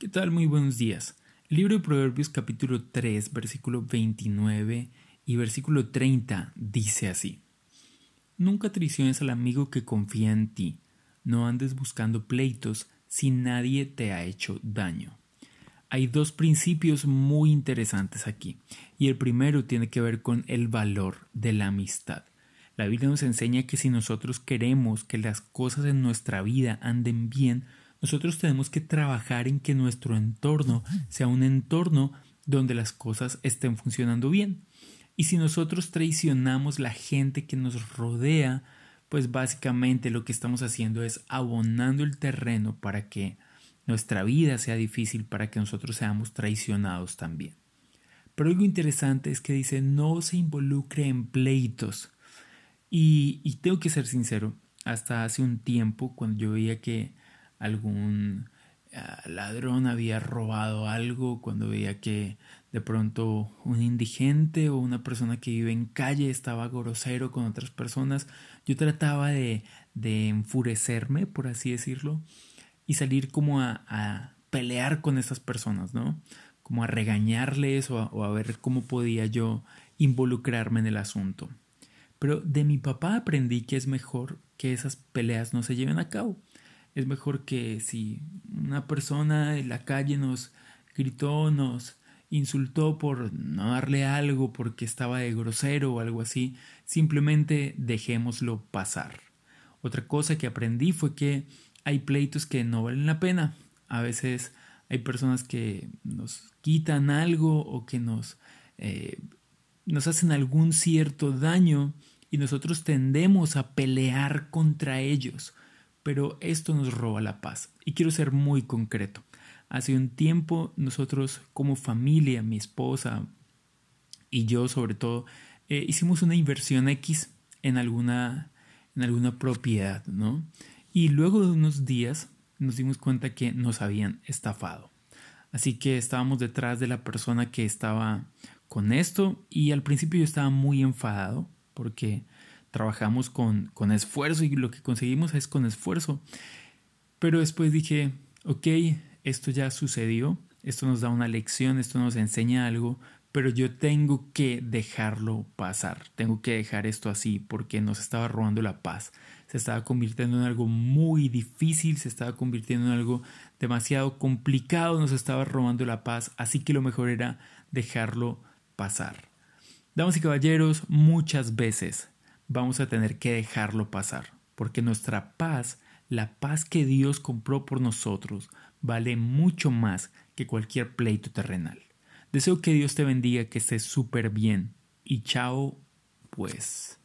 ¿Qué tal? Muy buenos días. El libro de Proverbios capítulo 3, versículo 29 y versículo 30 dice así. Nunca traiciones al amigo que confía en ti. No andes buscando pleitos si nadie te ha hecho daño. Hay dos principios muy interesantes aquí, y el primero tiene que ver con el valor de la amistad. La Biblia nos enseña que si nosotros queremos que las cosas en nuestra vida anden bien, nosotros tenemos que trabajar en que nuestro entorno sea un entorno donde las cosas estén funcionando bien. Y si nosotros traicionamos la gente que nos rodea, pues básicamente lo que estamos haciendo es abonando el terreno para que nuestra vida sea difícil, para que nosotros seamos traicionados también. Pero algo interesante es que dice no se involucre en pleitos. Y, y tengo que ser sincero, hasta hace un tiempo, cuando yo veía que algún ah, ladrón había robado algo, cuando veía que de pronto un indigente o una persona que vive en calle estaba grosero con otras personas, yo trataba de, de enfurecerme, por así decirlo, y salir como a, a pelear con esas personas, ¿no? Como a regañarles o o a ver cómo podía yo involucrarme en el asunto. Pero de mi papá aprendí que es mejor que esas peleas no se lleven a cabo es mejor que si una persona en la calle nos gritó, nos insultó por no darle algo porque estaba de grosero o algo así, simplemente dejémoslo pasar. Otra cosa que aprendí fue que hay pleitos que no valen la pena. A veces hay personas que nos quitan algo o que nos, eh, nos hacen algún cierto daño y nosotros tendemos a pelear contra ellos pero esto nos roba la paz. Y quiero ser muy concreto. Hace un tiempo nosotros como familia, mi esposa y yo sobre todo, eh, hicimos una inversión X en alguna, en alguna propiedad, ¿no? Y luego de unos días nos dimos cuenta que nos habían estafado. Así que estábamos detrás de la persona que estaba con esto y al principio yo estaba muy enfadado porque trabajamos con, con esfuerzo y lo que conseguimos es con esfuerzo. Pero después dije, ok, esto ya sucedió, esto nos da una lección, esto nos enseña algo, pero yo tengo que dejarlo pasar, tengo que dejar esto así porque nos estaba robando la paz, se estaba convirtiendo en algo muy difícil, se estaba convirtiendo en algo demasiado complicado, nos estaba robando la paz, así que lo mejor era dejarlo pasar. Damas y caballeros, muchas veces vamos a tener que dejarlo pasar, porque nuestra paz, la paz que Dios compró por nosotros, vale mucho más que cualquier pleito terrenal. Deseo que Dios te bendiga, que estés súper bien. Y chao, pues.